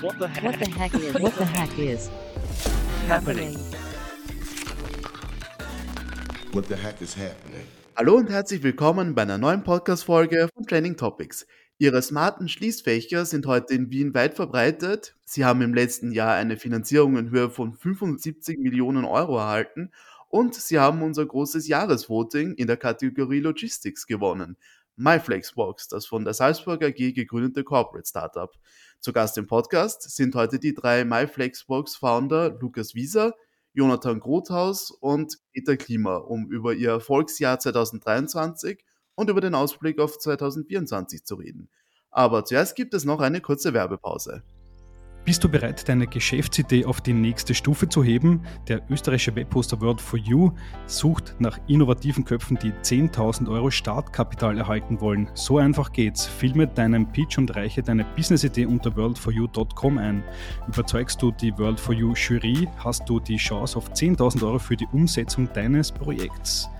What the heck? What the heck is? What the heck is happening? What the heck is happening? Hallo und herzlich willkommen bei einer neuen Podcast-Folge von Training Topics. Ihre smarten Schließfächer sind heute in Wien weit verbreitet. Sie haben im letzten Jahr eine Finanzierung in Höhe von 75 Millionen Euro erhalten und sie haben unser großes Jahresvoting in der Kategorie Logistics gewonnen. MyFlexbox, das von der Salzburg AG gegründete Corporate Startup. Zu Gast im Podcast sind heute die drei MyFlexbox-Founder Lukas Wieser, Jonathan Grothaus und Peter Klima, um über ihr Erfolgsjahr 2023 und über den Ausblick auf 2024 zu reden. Aber zuerst gibt es noch eine kurze Werbepause. Bist du bereit, deine Geschäftsidee auf die nächste Stufe zu heben? Der österreichische Webposter World for You sucht nach innovativen Köpfen, die 10.000 Euro Startkapital erhalten wollen. So einfach geht's. Filme deinen Pitch und reiche deine Businessidee unter worldforyou.com ein. Überzeugst du die World for You Jury, hast du die Chance auf 10.000 Euro für die Umsetzung deines Projekts.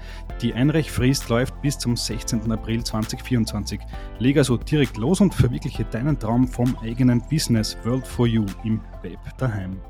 Die Einreichfrist läuft bis zum 16. April 2024. Leg also direkt los und verwirkliche deinen Traum vom eigenen Business World for You im Web daheim.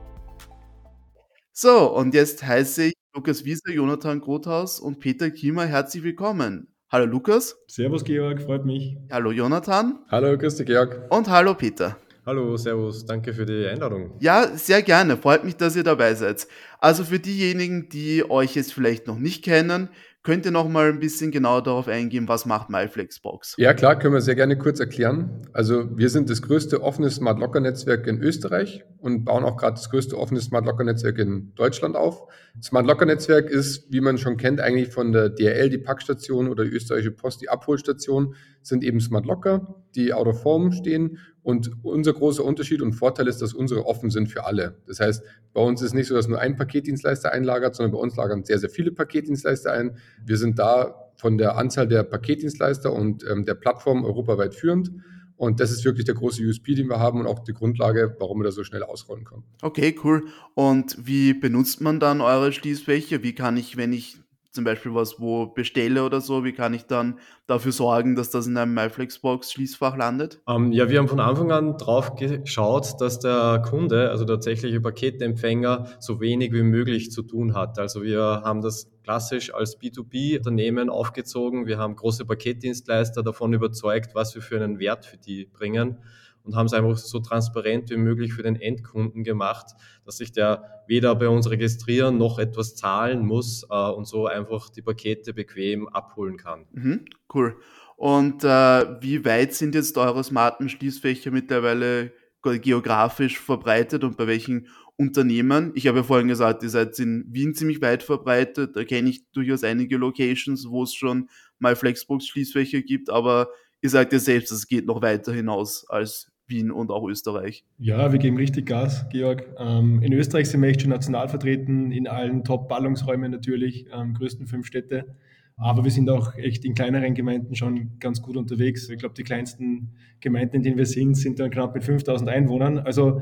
So, und jetzt heiße ich Lukas Wieser, Jonathan Grothaus und Peter Kiemer herzlich willkommen. Hallo Lukas. Servus Georg, freut mich. Hallo Jonathan. Hallo, grüß dich Georg. Und hallo Peter. Hallo, servus, danke für die Einladung. Ja, sehr gerne. Freut mich, dass ihr dabei seid. Also für diejenigen, die euch jetzt vielleicht noch nicht kennen, Könnt ihr noch mal ein bisschen genauer darauf eingehen, was macht MyFlexbox? Ja, klar, können wir sehr gerne kurz erklären. Also wir sind das größte offene Smart Locker Netzwerk in Österreich und bauen auch gerade das größte offene Smart Locker Netzwerk in Deutschland auf. Smart Locker Netzwerk ist, wie man schon kennt, eigentlich von der DRL die Packstation oder die österreichische Post die Abholstation, sind eben Smart Locker, die out of form stehen und unser großer Unterschied und Vorteil ist, dass unsere offen sind für alle. Das heißt, bei uns ist nicht so, dass nur ein Paketdienstleister einlagert, sondern bei uns lagern sehr, sehr viele Paketdienstleister ein. Wir sind da von der Anzahl der Paketdienstleister und ähm, der Plattform europaweit führend. Und das ist wirklich der große USP, den wir haben und auch die Grundlage, warum wir da so schnell ausrollen können. Okay, cool. Und wie benutzt man dann eure Schließfächer? Wie kann ich, wenn ich zum Beispiel was wo bestelle oder so, wie kann ich dann dafür sorgen, dass das in einem MyFlexbox-Schließfach landet? Ähm, ja, wir haben von Anfang an drauf geschaut, dass der Kunde, also der tatsächliche Paketempfänger, so wenig wie möglich zu tun hat. Also wir haben das klassisch als B2B-Unternehmen aufgezogen. Wir haben große Paketdienstleister davon überzeugt, was wir für einen Wert für die bringen und haben es einfach so transparent wie möglich für den Endkunden gemacht, dass sich der weder bei uns registrieren noch etwas zahlen muss äh, und so einfach die Pakete bequem abholen kann. Mhm, cool. Und äh, wie weit sind jetzt eure smarten Schließfächer mittlerweile geografisch verbreitet und bei welchen Unternehmen? Ich habe ja vorhin gesagt, ihr seid in Wien ziemlich weit verbreitet. Da kenne ich durchaus einige Locations, wo es schon mal Flexbox-Schließfächer gibt, aber ihr sagt ja selbst, es geht noch weiter hinaus als Wien und auch Österreich. Ja, wir geben richtig Gas, Georg. Ähm, in Österreich sind wir echt schon national vertreten, in allen Top-Ballungsräumen natürlich, ähm, größten fünf Städte. Aber wir sind auch echt in kleineren Gemeinden schon ganz gut unterwegs. Ich glaube, die kleinsten Gemeinden, in denen wir sind, sind dann knapp mit 5000 Einwohnern. Also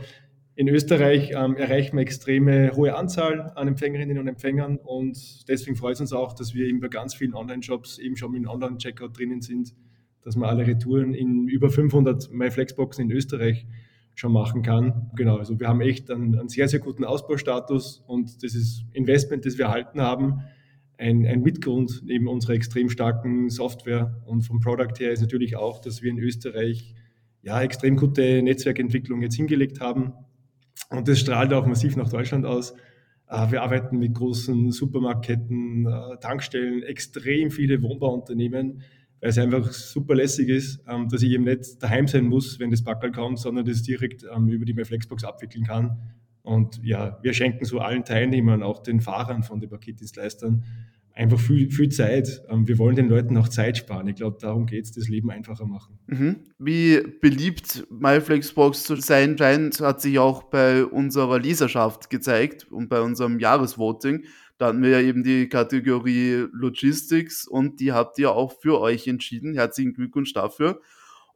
in Österreich ähm, erreichen wir extreme hohe Anzahl an Empfängerinnen und Empfängern und deswegen freut es uns auch, dass wir eben bei ganz vielen Online-Shops eben schon mit einem Online-Checkout drinnen sind dass man alle Retouren in über 500 MyFlexboxen in Österreich schon machen kann. Genau, also wir haben echt einen, einen sehr, sehr guten Ausbaustatus und das ist Investment, das wir erhalten haben, ein, ein Mitgrund neben unserer extrem starken Software und vom Product her ist natürlich auch, dass wir in Österreich ja extrem gute Netzwerkentwicklung jetzt hingelegt haben und das strahlt auch massiv nach Deutschland aus. Äh, wir arbeiten mit großen Supermarktketten, äh, Tankstellen, extrem viele Wohnbauunternehmen, weil es einfach super lässig ist, ähm, dass ich eben nicht daheim sein muss, wenn das Backel kommt, sondern das direkt ähm, über die MyFlexbox abwickeln kann. Und ja, wir schenken so allen Teilnehmern, auch den Fahrern von den Paketdienstleistern, einfach viel, viel Zeit. Ähm, wir wollen den Leuten auch Zeit sparen. Ich glaube, darum geht es, das Leben einfacher machen. Mhm. Wie beliebt MyFlexbox zu sein scheint, hat sich auch bei unserer Leserschaft gezeigt und bei unserem Jahresvoting. Da hatten wir ja eben die Kategorie Logistics und die habt ihr auch für euch entschieden. Herzlichen Glückwunsch dafür.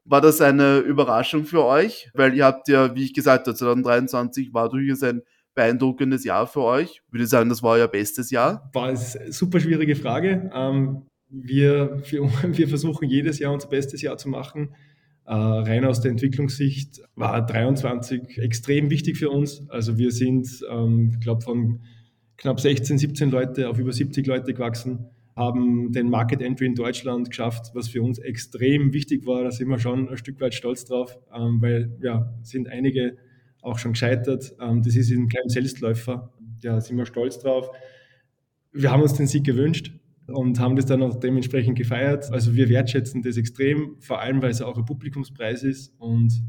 War das eine Überraschung für euch? Weil ihr habt ja, wie ich gesagt habe, 2023 war durchaus ein beeindruckendes Jahr für euch. Ich würde sagen, das war euer bestes Jahr. War eine super schwierige Frage. Ähm, wir, wir versuchen jedes Jahr unser bestes Jahr zu machen. Äh, rein aus der Entwicklungssicht war 23 extrem wichtig für uns. Also wir sind, ähm, ich glaube, von knapp 16, 17 Leute auf über 70 Leute gewachsen, haben den Market Entry in Deutschland geschafft, was für uns extrem wichtig war. Da sind wir schon ein Stück weit stolz drauf, ähm, weil ja, sind einige auch schon gescheitert. Ähm, das ist ein kleiner Selbstläufer. Da sind wir stolz drauf. Wir haben uns den Sieg gewünscht und haben das dann auch dementsprechend gefeiert. Also wir wertschätzen das extrem, vor allem weil es auch ein Publikumspreis ist und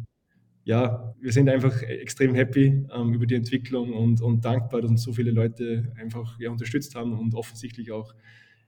ja, wir sind einfach extrem happy ähm, über die Entwicklung und, und dankbar, dass uns so viele Leute einfach ja, unterstützt haben und offensichtlich auch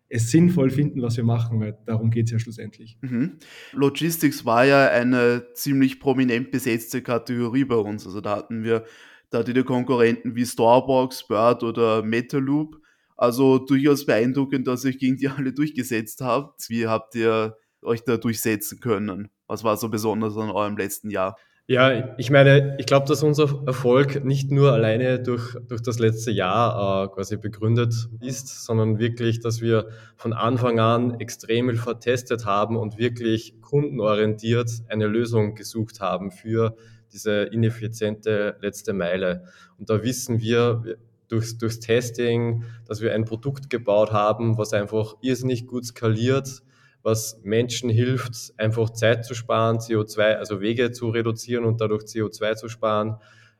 es sinnvoll finden, was wir machen, weil darum geht es ja schlussendlich. Mhm. Logistics war ja eine ziemlich prominent besetzte Kategorie bei uns. Also da hatten wir da die Konkurrenten wie Starbucks, Bird oder Metaloop. Also durchaus beeindruckend, dass ihr euch gegen die alle durchgesetzt habt. Wie habt ihr euch da durchsetzen können? Was war so besonders an eurem letzten Jahr? Ja, ich meine, ich glaube, dass unser Erfolg nicht nur alleine durch, durch das letzte Jahr äh, quasi begründet ist, sondern wirklich, dass wir von Anfang an extrem viel vertestet haben und wirklich kundenorientiert eine Lösung gesucht haben für diese ineffiziente letzte Meile. Und da wissen wir durchs, durchs Testing, dass wir ein Produkt gebaut haben, was einfach irrsinnig gut skaliert, was Menschen hilft, einfach Zeit zu sparen, CO2, also Wege zu reduzieren und dadurch CO2 zu sparen,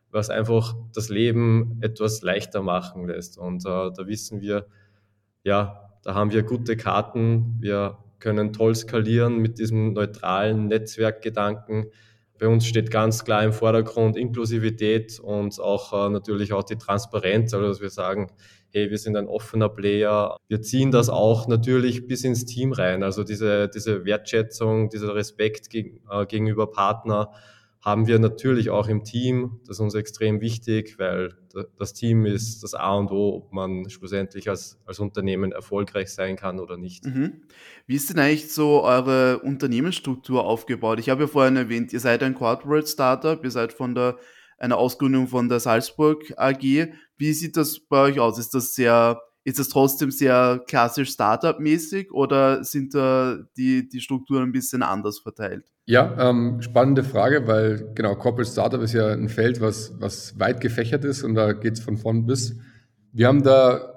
was einfach das Leben etwas leichter machen lässt. Und äh, da wissen wir, ja, da haben wir gute Karten, wir können toll skalieren mit diesem neutralen Netzwerkgedanken. Bei uns steht ganz klar im Vordergrund Inklusivität und auch äh, natürlich auch die Transparenz, also dass wir sagen, hey, wir sind ein offener Player. Wir ziehen das auch natürlich bis ins Team rein. Also diese, diese Wertschätzung, dieser Respekt geg äh, gegenüber Partner haben wir natürlich auch im Team. Das ist uns extrem wichtig, weil das Team ist das A und O, ob man schlussendlich als, als Unternehmen erfolgreich sein kann oder nicht. Mhm. Wie ist denn eigentlich so eure Unternehmensstruktur aufgebaut? Ich habe ja vorhin erwähnt, ihr seid ein Corporate Startup, ihr seid von der einer Ausgründung von der Salzburg AG. Wie sieht das bei euch aus? Ist das sehr, ist das trotzdem sehr klassisch Startup-mäßig oder sind da die, die Strukturen ein bisschen anders verteilt? Ja, ähm, spannende Frage, weil genau, Corporate Startup ist ja ein Feld, was, was weit gefächert ist und da geht es von vorn bis. Wir haben da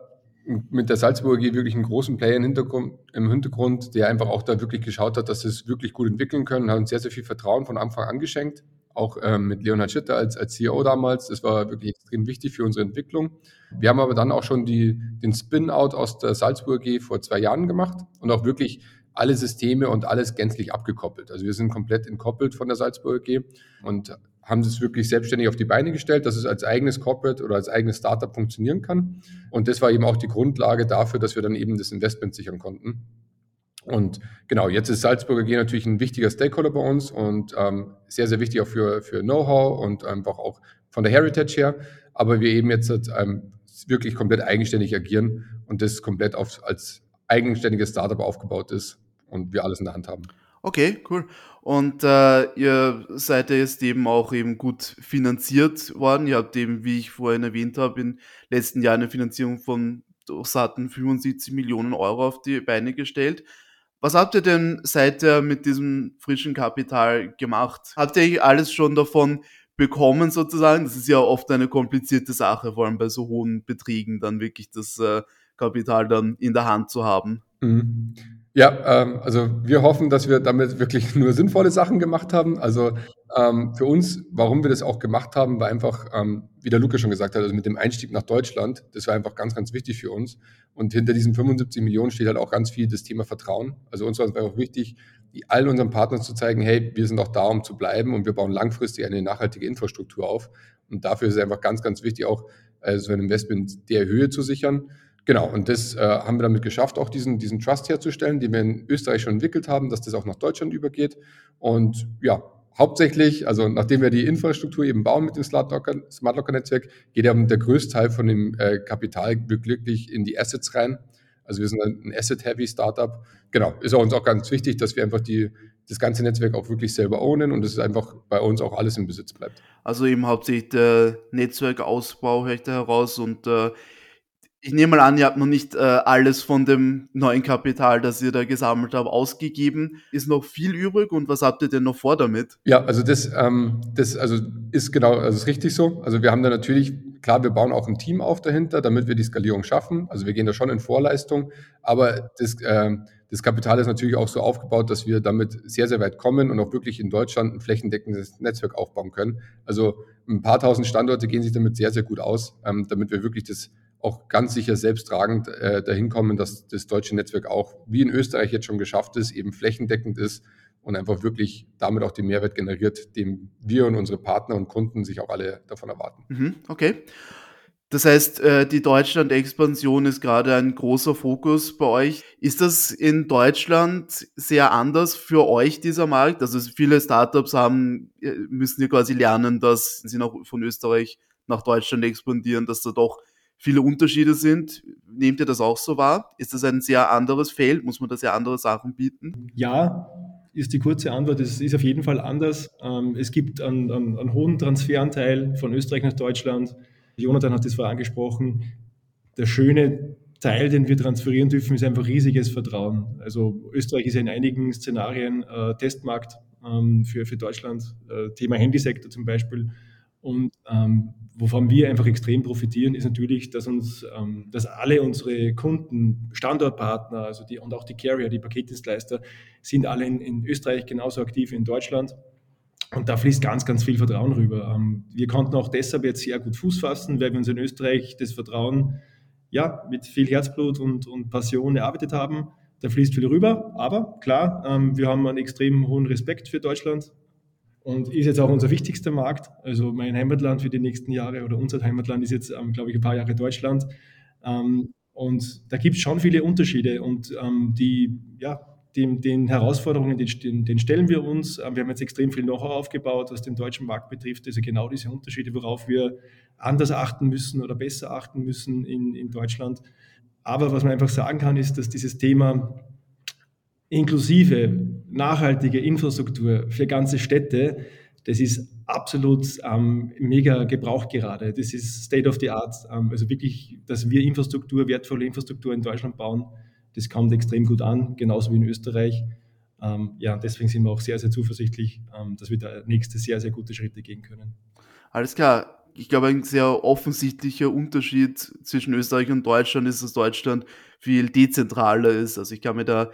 mit der Salzburger AG wirklich einen großen Player im Hintergrund, im Hintergrund, der einfach auch da wirklich geschaut hat, dass sie es wirklich gut entwickeln können, hat uns sehr, sehr viel Vertrauen von Anfang an geschenkt auch ähm, mit Leonhard Schitter als, als CEO damals. Das war wirklich extrem wichtig für unsere Entwicklung. Wir haben aber dann auch schon die, den Spin-out aus der Salzburg AG vor zwei Jahren gemacht und auch wirklich alle Systeme und alles gänzlich abgekoppelt. Also wir sind komplett entkoppelt von der Salzburg AG und haben es wirklich selbstständig auf die Beine gestellt, dass es als eigenes Corporate oder als eigenes Startup funktionieren kann. Und das war eben auch die Grundlage dafür, dass wir dann eben das Investment sichern konnten. Und genau, jetzt ist Salzburger G natürlich ein wichtiger Stakeholder bei uns und ähm, sehr, sehr wichtig auch für, für Know-how und einfach auch von der Heritage her. Aber wir eben jetzt ähm, wirklich komplett eigenständig agieren und das komplett auf, als eigenständiges Startup aufgebaut ist und wir alles in der Hand haben. Okay, cool. Und äh, ihr seid ja jetzt eben auch eben gut finanziert worden. Ihr habt eben, wie ich vorhin erwähnt habe, im letzten Jahr eine Finanzierung von satten 75 Millionen Euro auf die Beine gestellt. Was habt ihr denn seither mit diesem frischen Kapital gemacht? Habt ihr alles schon davon bekommen sozusagen? Das ist ja oft eine komplizierte Sache, vor allem bei so hohen Beträgen dann wirklich das äh, Kapital dann in der Hand zu haben. Mhm. Ja, ähm, also wir hoffen, dass wir damit wirklich nur sinnvolle Sachen gemacht haben. Also ähm, für uns, warum wir das auch gemacht haben, war einfach, ähm, wie der Luca schon gesagt hat, also mit dem Einstieg nach Deutschland, das war einfach ganz, ganz wichtig für uns. Und hinter diesen 75 Millionen steht halt auch ganz viel das Thema Vertrauen. Also uns war es einfach wichtig, allen unseren Partnern zu zeigen, hey, wir sind auch da, um zu bleiben und wir bauen langfristig eine nachhaltige Infrastruktur auf. Und dafür ist es einfach ganz, ganz wichtig, auch äh, so ein Investment der Höhe zu sichern. Genau, und das äh, haben wir damit geschafft, auch diesen, diesen Trust herzustellen, den wir in Österreich schon entwickelt haben, dass das auch nach Deutschland übergeht. Und ja, hauptsächlich, also nachdem wir die Infrastruktur eben bauen mit dem Smart Locker, Netzwerk, geht ja der größte Teil von dem äh, Kapital wirklich in die Assets rein. Also wir sind ein Asset-Heavy Startup. Genau, ist auch uns auch ganz wichtig, dass wir einfach die, das ganze Netzwerk auch wirklich selber ownen und es einfach bei uns auch alles im Besitz bleibt. Also eben hauptsächlich der Netzwerkausbau höre da heraus und äh, Ich nehme mal an, ihr habt noch nicht äh, alles von dem neuen Kapital, das ihr da gesammelt habt, ausgegeben. Ist noch viel übrig und was habt ihr denn noch vor damit? Ja, also das, ähm, das also ist genau, also ist richtig so. Also wir haben da natürlich, klar, wir bauen auch ein Team auf dahinter, damit wir die Skalierung schaffen. Also wir gehen da schon in Vorleistung, aber das, äh, das Kapital ist natürlich auch so aufgebaut, dass wir damit sehr, sehr weit kommen und auch wirklich in Deutschland ein flächendeckendes Netzwerk aufbauen können. Also ein paar tausend Standorte gehen sich damit sehr, sehr gut aus, ähm, damit wir wirklich das auch ganz sicher selbsttragend äh, dahin kommen, dass das deutsche Netzwerk auch, wie in Österreich jetzt schon geschafft ist, eben flächendeckend ist und einfach wirklich damit auch den Mehrwert generiert, den wir und unsere Partner und Kunden sich auch alle davon erwarten. Mhm, okay. Das heißt, äh, die Deutschland-Expansion ist gerade ein großer Fokus bei euch. Ist das in Deutschland sehr anders für euch, dieser Markt? Also viele Startups haben, äh, müssen ja quasi lernen, dass sie noch von Österreich nach Deutschland expandieren, dass da doch viele Unterschiede sind. Nehmt ihr das auch so wahr? Ist das ein sehr anderes Feld? Muss man da sehr andere Sachen bieten? Ja, ist die kurze Antwort. Es ist auf jeden Fall anders. Ähm, es gibt einen, einen, einen hohen Transferanteil von Österreich nach Deutschland. Jonathan hat das vorher angesprochen. Der schöne Teil, den wir transferieren dürfen, ist einfach riesiges Vertrauen. Also Österreich ist ja in einigen Szenarien äh, Testmarkt ähm, für, für Deutschland, äh, Thema Handysektor zum Beispiel. Und ähm, wovon wir einfach extrem profitieren, ist natürlich, dass uns, ähm, dass alle unsere Kunden, Standortpartner, also die und auch die Carrier, die Paketdienstleister, sind alle in, in Österreich genauso aktiv wie in Deutschland. Und da fließt ganz, ganz viel Vertrauen rüber. Ähm, wir konnten auch deshalb jetzt sehr gut Fuß fassen, weil wir uns in Österreich das Vertrauen ja, mit viel Herzblut und, und Passion erarbeitet haben. Da fließt viel rüber, aber klar, ähm, wir haben einen extrem hohen Respekt für Deutschland und ist jetzt auch unser wichtigster Markt. Also mein Heimatland für die nächsten Jahre oder unser Heimatland ist jetzt, ähm, glaube ich, ein paar Jahre Deutschland. Ähm, und da gibt es schon viele Unterschiede und ähm, die, ja, den, den Herausforderungen, den, den, stellen wir uns. Ähm, wir haben jetzt extrem viel Know-how aufgebaut, was den deutschen Markt betrifft. Also genau diese Unterschiede, worauf wir anders achten müssen oder besser achten müssen in, in Deutschland. Aber was man einfach sagen kann, ist, dass dieses Thema inklusive nachhaltige Infrastruktur für ganze Städte, das ist absolut ähm, mega Gebrauch gerade. Das ist State of the Art. Ähm, also wirklich, dass wir Infrastruktur, wertvolle Infrastruktur in Deutschland bauen, das kommt extrem gut an, genauso wie in Österreich. Ähm, ja, deswegen sind wir auch sehr, sehr zuversichtlich, ähm, dass wir da nächste sehr, sehr gute Schritte gehen können. Alles klar. Ich glaube, ein sehr offensichtlicher Unterschied zwischen Österreich und Deutschland ist, dass Deutschland viel dezentraler ist. Also ich kann mir da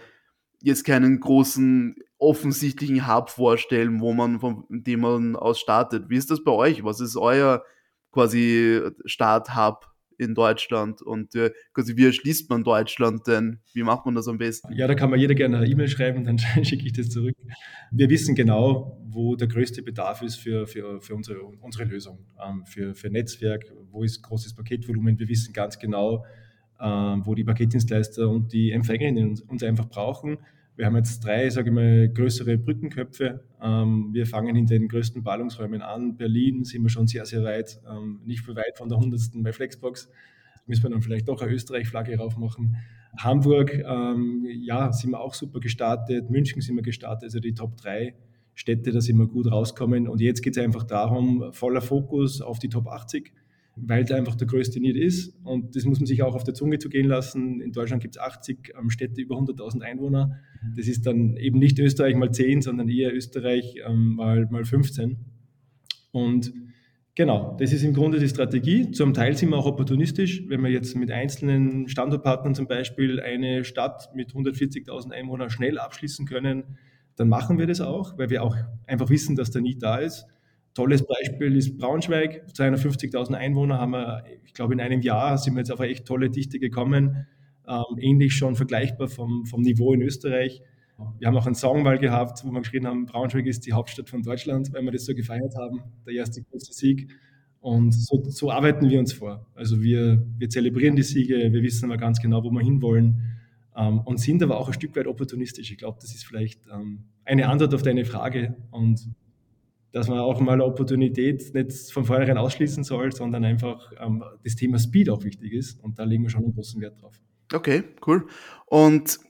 jetzt keinen großen offensichtlichen Hub vorstellen, wo man von dem man aus startet. Wie ist das bei euch? Was ist euer quasi Start-Hub in Deutschland und äh, quasi wie erschließt man Deutschland denn? Wie macht man das am besten? Ja, da kann man jeder gerne eine E-Mail schreiben, dann schicke ich das zurück. Wir wissen genau, wo der größte Bedarf ist für, für, für unsere, unsere Lösung, ähm, für, für Netzwerk, wo ist großes Paketvolumen. Wir wissen ganz genau, ähm, wo die Paketdienstleister und die Empfängerinnen uns, uns einfach brauchen. Wir haben jetzt drei, sage ich mal, größere Brückenköpfe. Ähm, wir fangen in den größten Ballungsräumen an. Berlin sind wir schon sehr, sehr weit, ähm, nicht viel weit von der 100. bei Flexbox. Müssen wir dann vielleicht doch eine Österreich-Flagge raufmachen. Hamburg, ähm, ja, sind wir auch super gestartet. München sind wir gestartet, also die Top 3 Städte, da sind wir gut rauskommen. Und jetzt geht es einfach darum, voller Fokus auf die Top 80 weil da einfach der größte Need ist. Und das muss man sich auch auf der Zunge zu gehen lassen. In Deutschland gibt es 80 ähm, Städte über 100.000 Einwohner. Das ist dann eben nicht Österreich mal 10, sondern eher Österreich ähm, mal, mal 15. Und genau, das ist im Grunde die Strategie. Zum Teil sind wir auch opportunistisch. Wenn wir jetzt mit einzelnen Standortpartnern zum Beispiel eine Stadt mit 140.000 Einwohnern schnell abschließen können, dann machen wir das auch, weil wir auch einfach wissen, dass der Need da ist. Tolles Beispiel ist Braunschweig. 250.000 Einwohner haben wir, ich glaube, in einem Jahr sind wir jetzt auf eine echt tolle Dichte gekommen. Ähm, ähnlich schon vergleichbar vom, vom Niveau in Österreich. Wir haben auch einen Song mal gehabt, wo wir geschrieben haben, Braunschweig ist die Hauptstadt von Deutschland, weil wir das so gefeiert haben, der erste große Sieg. Und so, so arbeiten wir uns vor. Also wir, wir zelebrieren die Siege, wir wissen aber ganz genau, wo wir hinwollen ähm, und sind aber auch ein Stück weit opportunistisch. Ich glaube, das ist vielleicht ähm, eine Antwort auf deine Frage. Und dass man auch mal eine Opportunität nicht von vornherein ausschließen soll, sondern einfach ähm, das Thema Speed auch wichtig ist. Und da legen wir schon einen großen Wert drauf. Okay, cool. Und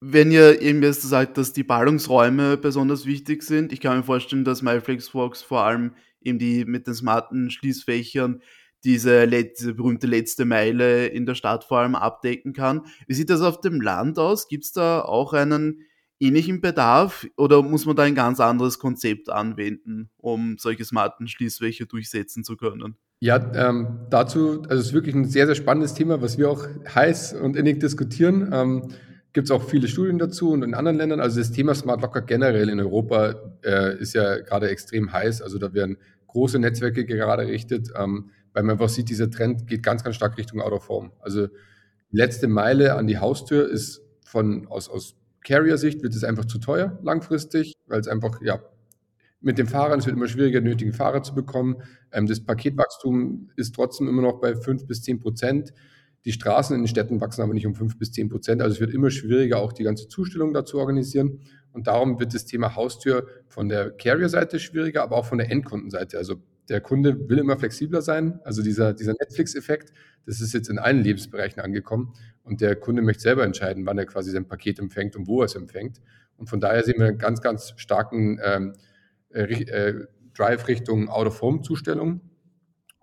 wenn ihr eben jetzt sagt, dass die Ballungsräume besonders wichtig sind, ich kann mir vorstellen, dass MyFlexbox vor allem eben die mit den smarten Schließfächern diese, diese berühmte letzte Meile in der Stadt vor allem abdecken kann. Wie sieht das auf dem Land aus? Gibt es da auch einen ähnlichen Bedarf oder muss man da ein ganz anderes Konzept anwenden, um solche smarten Schließfächer durchsetzen zu können? Ja, ähm, dazu, also es ist wirklich ein sehr, sehr spannendes Thema, was wir auch heiß und innig diskutieren. Ähm, Gibt es auch viele Studien dazu und in anderen Ländern. Also das Thema Smart Locker generell in Europa äh, ist ja gerade extrem heiß. Also da werden große Netzwerke gerade errichtet, ähm, weil man einfach sieht, dieser Trend geht ganz, ganz stark Richtung Out of Home. Also letzte Meile an die Haustür ist von aus, aus Carrier-Sicht wird es einfach zu teuer langfristig, weil es einfach, ja, mit den Fahrern, es wird immer schwieriger, nötigen Fahrer zu bekommen. Ähm, das Paketwachstum ist trotzdem immer noch bei 5 bis 10 Prozent. Die Straßen in den Städten wachsen aber nicht um 5 bis 10 Prozent. Also es wird immer schwieriger, auch die ganze Zustellung dazu organisieren. Und darum wird das Thema Haustür von der Carrier-Seite schwieriger, aber auch von der Endkundenseite. Also der Kunde will immer flexibler sein. Also dieser, dieser Netflix-Effekt, das ist jetzt in allen Lebensbereichen angekommen. Und der Kunde möchte selber entscheiden, wann er quasi sein Paket empfängt und wo er es empfängt. Und von daher sehen wir einen ganz, ganz starken ähm, äh, äh, Drive Richtung Out-of-Home-Zustellung.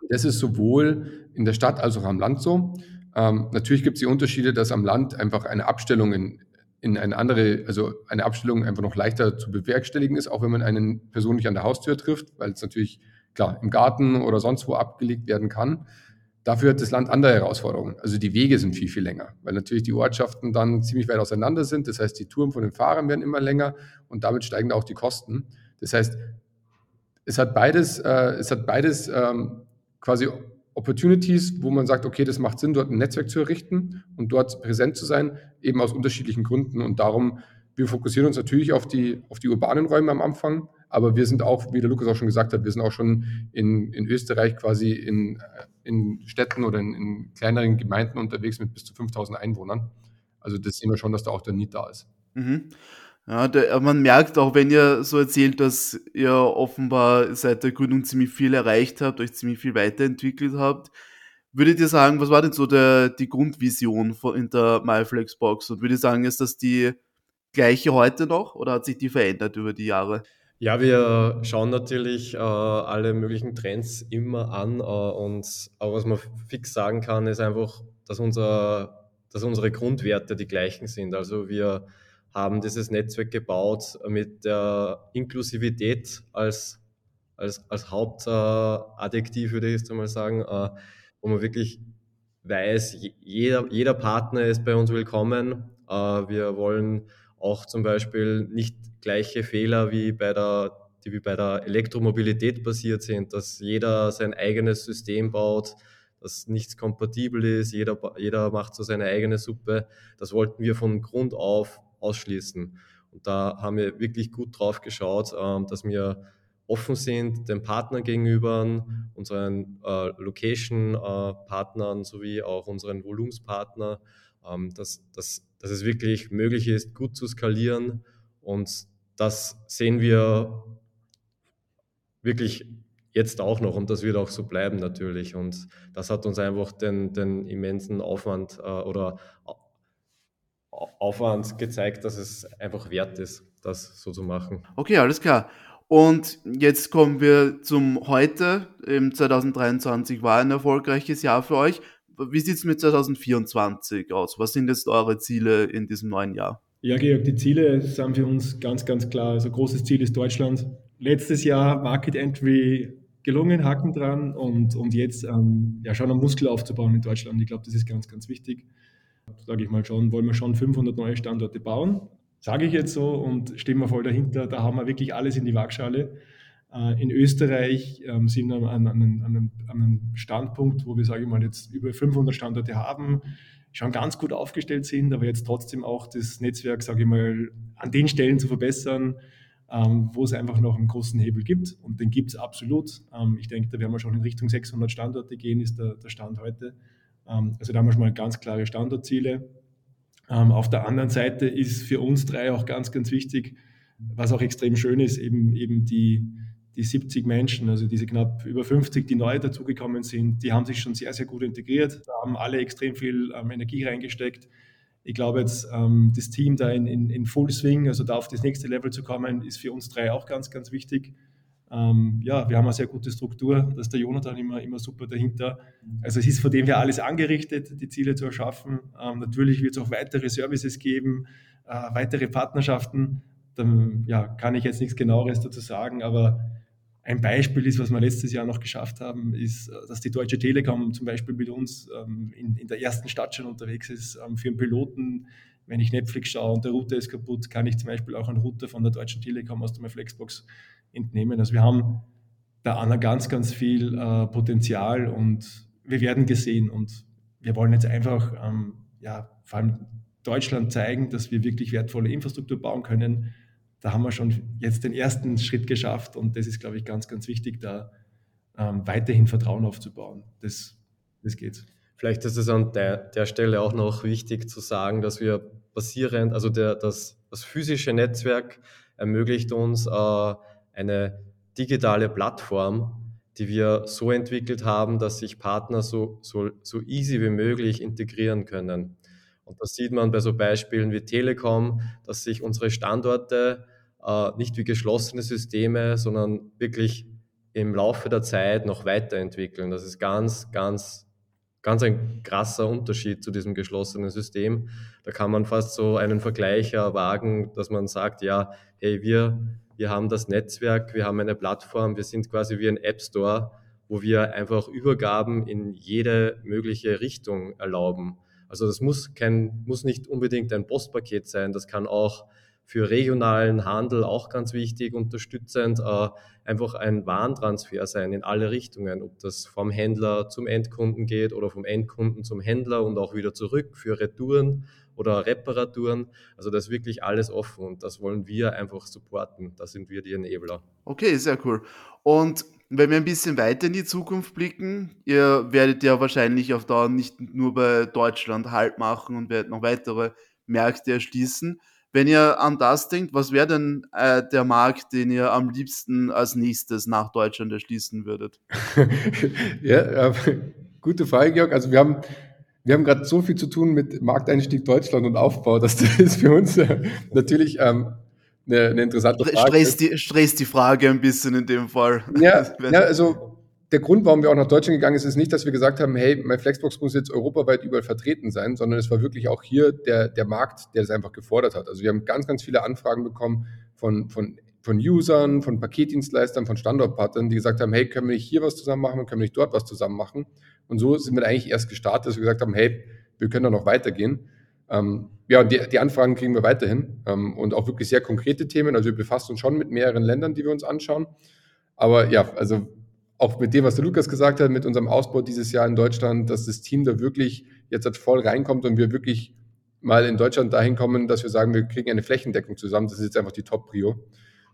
Das ist sowohl in der Stadt als auch am Land so. Ähm, natürlich gibt es die Unterschiede, dass am Land einfach eine Abstellung in, in eine andere, also eine Abstellung einfach noch leichter zu bewerkstelligen ist, auch wenn man einen persönlich an der Haustür trifft, weil es natürlich klar im Garten oder sonst wo abgelegt werden kann. Dafür hat das Land andere Herausforderungen. Also die Wege sind viel, viel länger, weil natürlich die Ortschaften dann ziemlich weit auseinander sind. Das heißt, die Touren von den Fahrern werden immer länger und damit steigen auch die Kosten. Das heißt, es hat beides, äh, es hat beides ähm, quasi Opportunities, wo man sagt, okay, das macht Sinn, dort ein Netzwerk zu errichten und dort präsent zu sein, eben aus unterschiedlichen Gründen. Und darum, wir fokussieren uns natürlich auf die, auf die urbanen Räume am Anfang, aber wir sind auch, wie der Lukas auch schon gesagt hat, wir sind auch schon in, in Österreich quasi in, in Städten oder in, in kleineren Gemeinden unterwegs mit bis zu 5000 Einwohnern. Also das sehen wir schon, dass da auch der Need da ist. Mhm. Ja, der, man merkt auch, wenn ihr so erzählt, dass ihr offenbar seit der Gründung ziemlich viel erreicht habt, euch ziemlich viel weiterentwickelt habt. Würdet ihr sagen, was war denn so der, die Grundvision von, in der MyFlexbox? Und würde ich sagen, ist das die gleiche heute noch oder hat sich die verändert über die Jahre? Ja, wir schauen natürlich äh, alle möglichen Trends immer an äh, und aber was man fix sagen kann, ist einfach, dass, unser, dass unsere Grundwerte die gleichen sind. Also wir haben dieses Netzwerk gebaut mit der Inklusivität als, als, als Hauptadjektiv, würde ich jetzt einmal sagen, äh, wo man wirklich weiß, jeder, jeder Partner ist bei uns willkommen. Äh, wir wollen auch zum Beispiel nicht gleiche Fehler wie bei der die wie bei der Elektromobilität passiert sind, dass jeder sein eigenes System baut, dass nichts kompatibel ist, jeder, jeder macht so seine eigene Suppe. Das wollten wir von Grund auf ausschließen. Und da haben wir wirklich gut drauf geschaut, ähm, dass wir offen sind den Partnern gegenüber, unseren äh, Location-Partnern sowie auch unseren Volumenspartner, ähm, dass, dass, dass es wirklich möglich ist, gut zu skalieren. Und das sehen wir wirklich jetzt auch noch und das wird auch so bleiben natürlich. Und das hat uns einfach den, den immensen Aufwand äh, oder Aufwand gezeigt, dass es einfach wert ist, das so zu machen. Okay, alles klar. Und jetzt kommen wir zum heute. Im 2023 war ein erfolgreiches Jahr für euch. Wie sieht es mit 2024 aus? Was sind jetzt eure Ziele in diesem neuen Jahr? Ja, Georg, die Ziele sind für uns ganz, ganz klar. Also großes Ziel ist Deutschland. Letztes Jahr Market Entry gelungen, Haken dran und, und jetzt ähm, ja, schon einen Muskel aufzubauen in Deutschland. Ich glaube, das ist ganz, ganz wichtig sage ich mal schon, wollen wir schon 500 neue Standorte bauen. Sage ich jetzt so und stehen wir voll dahinter. Da haben wir wirklich alles in die Waagschale. Äh, in Österreich ähm, sind wir an, an, an, einem Standpunkt, wo wir, sage ich mal, jetzt über 500 Standorte haben, schon ganz gut aufgestellt sind, aber jetzt trotzdem auch das Netzwerk, sage ich mal, an den Stellen zu verbessern, ähm, wo es einfach noch einen großen Hebel gibt. Und den gibt es absolut. Ähm, ich denke, da werden wir schon in Richtung 600 Standorte gehen, ist der, der Stand heute. Also da haben wir schon mal ganz klare Standortziele. Auf der anderen Seite ist für uns drei auch ganz, ganz wichtig, was auch extrem schön ist, eben, eben die, die 70 Menschen, also diese knapp über 50, die neu dazugekommen sind, die haben sich schon sehr, sehr gut integriert, da haben alle extrem viel ähm, Energie reingesteckt. Ich glaube jetzt, ähm, das Team da in, in, in Full Swing, also da auf das nächste Level zu kommen, ist für uns drei auch ganz, ganz wichtig. Ähm, ja, wir haben eine sehr gute Struktur, da ist der Jonathan immer, immer super dahinter. Also es ist von dem her alles angerichtet, die Ziele zu erschaffen. Ähm, natürlich wird es auch weitere Services geben, äh, weitere Partnerschaften. Dann ja, kann ich jetzt nichts genaueres dazu sagen, aber ein Beispiel ist, was wir letztes Jahr noch geschafft haben, ist, äh, dass die Deutsche Telekom zum Beispiel mit uns ähm, in, in, der ersten Stadt schon unterwegs ist. Ähm, für einen Piloten, wenn ich Netflix schaue und der Router ist kaputt, kann ich zum Beispiel auch einen Router von der Deutschen Telekom aus der Flexbox entnehmen. Also wir haben da Anna ganz, ganz viel äh, Potenzial und wir werden gesehen und wir wollen jetzt einfach, ähm, ja, vor allem Deutschland zeigen, dass wir wirklich wertvolle Infrastruktur bauen können. Da haben wir schon jetzt den ersten Schritt geschafft und das ist, glaube ich, ganz, ganz wichtig, da ähm, weiterhin Vertrauen aufzubauen. Das, das geht. Vielleicht ist es an der, der Stelle auch noch wichtig zu sagen, dass wir basierend, also der, das, das physische Netzwerk ermöglicht uns äh, eine digitale Plattform, die wir so entwickelt haben, dass sich Partner so, so, so easy wie möglich integrieren können. Und das sieht man bei so Beispielen wie Telekom, dass sich unsere Standorte äh, nicht wie geschlossene Systeme, sondern wirklich im Laufe der Zeit noch weiterentwickeln. Das ist ganz, ganz, ganz ein krasser Unterschied zu diesem geschlossenen System. Da kann man fast so einen Vergleich wagen, dass man sagt, ja, hey, wir wir haben das Netzwerk, wir haben eine Plattform, wir sind quasi wie ein App Store, wo wir einfach Übergaben in jede mögliche Richtung erlauben. Also das muss kein, muss nicht unbedingt ein Postpaket sein, das kann auch für regionalen Handel auch ganz wichtig, unterstützend, äh, einfach ein Warentransfer sein in alle Richtungen, ob das vom Händler zum Endkunden geht oder vom Endkunden zum Händler und auch wieder zurück für Retouren oder Reparaturen. Also da ist wirklich alles offen und das wollen wir einfach supporten. Da sind wir die Enabler. Okay, sehr cool. Und wenn wir ein bisschen weiter in die Zukunft blicken, ihr werdet ja wahrscheinlich auf Dauer nicht nur bei Deutschland Halt machen und werdet noch weitere Märkte erschließen. Wenn ihr an das denkt, was wäre denn äh, der Markt, den ihr am liebsten als nächstes nach Deutschland erschließen würdet? ja, äh, gute Frage, Georg. Also wir haben wir haben gerade so viel zu tun mit Markteinstieg Deutschland und Aufbau, dass das für uns äh, natürlich ähm, eine, eine interessante Frage. Stress die, stress die Frage ein bisschen in dem Fall. Ja, ja, also der Grund, warum wir auch nach Deutschland gegangen sind, ist nicht, dass wir gesagt haben, hey, mein Flexbox muss jetzt europaweit überall vertreten sein, sondern es war wirklich auch hier der, der Markt, der das einfach gefordert hat. Also wir haben ganz, ganz viele Anfragen bekommen von, von, von Usern, von Paketdienstleistern, von Standortpartnern, die gesagt haben, hey, können wir nicht hier was zusammen machen, können wir nicht dort was zusammen machen? Und so sind wir eigentlich erst gestartet, dass wir gesagt haben, hey, wir können da noch weitergehen. Ähm, ja, die, die, Anfragen kriegen wir weiterhin ähm, und auch wirklich sehr konkrete Themen. Also wir befassen uns schon mit mehreren Ländern, die wir uns anschauen. Aber ja, also auch mit dem, was der Lukas gesagt hat, mit unserem Ausbau dieses Jahr in Deutschland, dass das Team da wirklich jetzt halt voll reinkommt und wir wirklich mal in Deutschland dahin kommen, dass wir sagen, wir kriegen eine Flächendeckung zusammen. Das ist jetzt einfach die Top-Prio.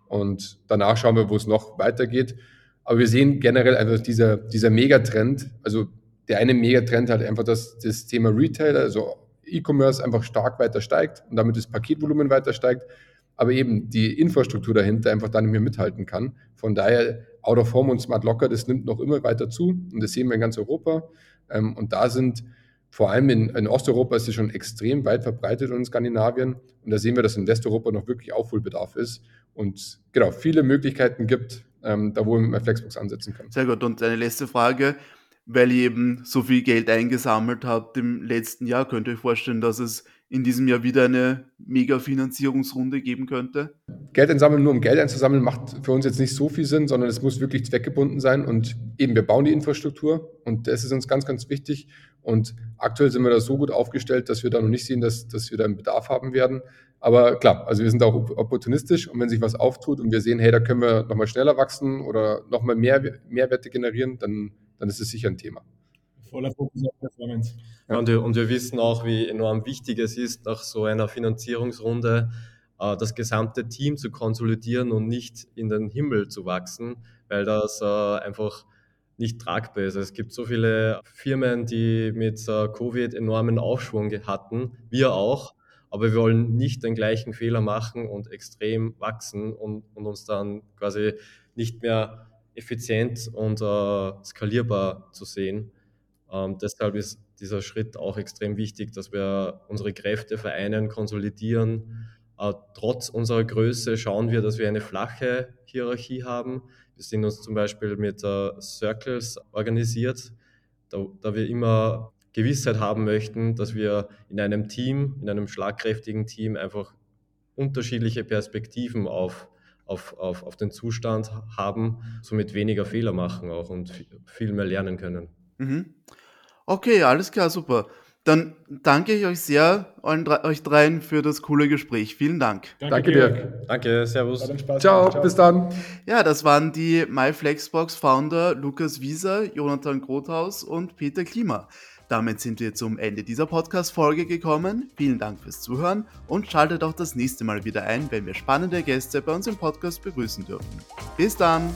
Und danach schauen wir, wo es noch weitergeht. Aber wir sehen generell einfach dieser, dieser Megatrend, also der eine Megatrend halt einfach, dass das Thema Retailer, also E-Commerce einfach stark weiter steigt und damit das Paketvolumen weiter steigt, aber eben die Infrastruktur dahinter einfach da nicht mehr mithalten kann. Von daher Out of Home und Smart Locker, das nimmt noch immer weiter zu und das sehen wir in ganz Europa. Ähm, und da sind vor allem in, in Osteuropa ist es schon extrem weit verbreitet und in Skandinavien. Und da sehen wir, dass in Westeuropa noch wirklich Aufholbedarf ist und genau viele Möglichkeiten gibt, ähm, da wo wir mit Flexbox ansetzen können. Sehr gut. Und eine letzte Frage weil ihr eben so viel Geld eingesammelt habt im letzten Jahr. Könnt ihr euch vorstellen, dass es in diesem Jahr wieder eine Mega-Finanzierungsrunde geben könnte? Geld einsammeln, nur um Geld einzusammeln, macht für uns jetzt nicht so viel Sinn, sondern es muss wirklich zweckgebunden sein. Und eben, wir bauen die Infrastruktur und das ist uns ganz, ganz wichtig. Und aktuell sind wir da so gut aufgestellt, dass wir da noch nicht sehen, dass, dass wir da einen Bedarf haben werden. Aber klar, also wir sind auch opportunistisch und wenn sich was auftut und wir sehen, hey, da können wir nochmal schneller wachsen oder nochmal mehr Mehrwerte generieren, dann dann ist es sicher ein Thema. Voller Fokus auf Performance. Ja. Und, wir, und wir wissen auch, wie enorm wichtig es ist, nach so einer Finanzierungsrunde äh, das gesamte Team zu konsolidieren und nicht in den Himmel zu wachsen, weil das äh, einfach nicht tragbar ist. Es gibt so viele Firmen, die mit äh, Covid enormen Aufschwung hatten, wir auch, aber wir wollen nicht den gleichen Fehler machen und extrem wachsen und, und uns dann quasi nicht mehr effizient und äh, skalierbar zu sehen. Ähm, deshalb ist dieser Schritt auch extrem wichtig, dass wir unsere Kräfte vereinen, konsolidieren Äh, trotz unserer Größe schauen wir, dass wir eine flache Hierarchie haben. Wir sind uns zum Beispiel mit äh, Circles organisiert, da, da wir immer Gewissheit haben möchten, dass wir in einem Team, in einem schlagkräftigen Team einfach unterschiedliche Perspektiven auf, auf, auf, auf den Zustand haben, somit weniger Fehler machen auch und viel mehr lernen können. Mhm. Okay, alles klar, super. Dann danke ich euch sehr, euch dreien, für das coole Gespräch. Vielen Dank. Danke, danke dir. Danke, Servus. Ciao, Ciao, bis dann. Ja, das waren die MyFlexbox-Founder Lukas Wieser, Jonathan Grothaus und Peter Klima. Damit sind wir zum Ende dieser Podcast-Folge gekommen. Vielen Dank fürs Zuhören und schaltet auch das nächste Mal wieder ein, wenn wir spannende Gäste bei uns im Podcast begrüßen dürfen. Bis dann!